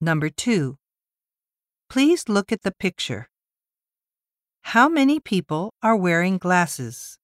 Number 2. Please look at the picture. How many people are wearing glasses?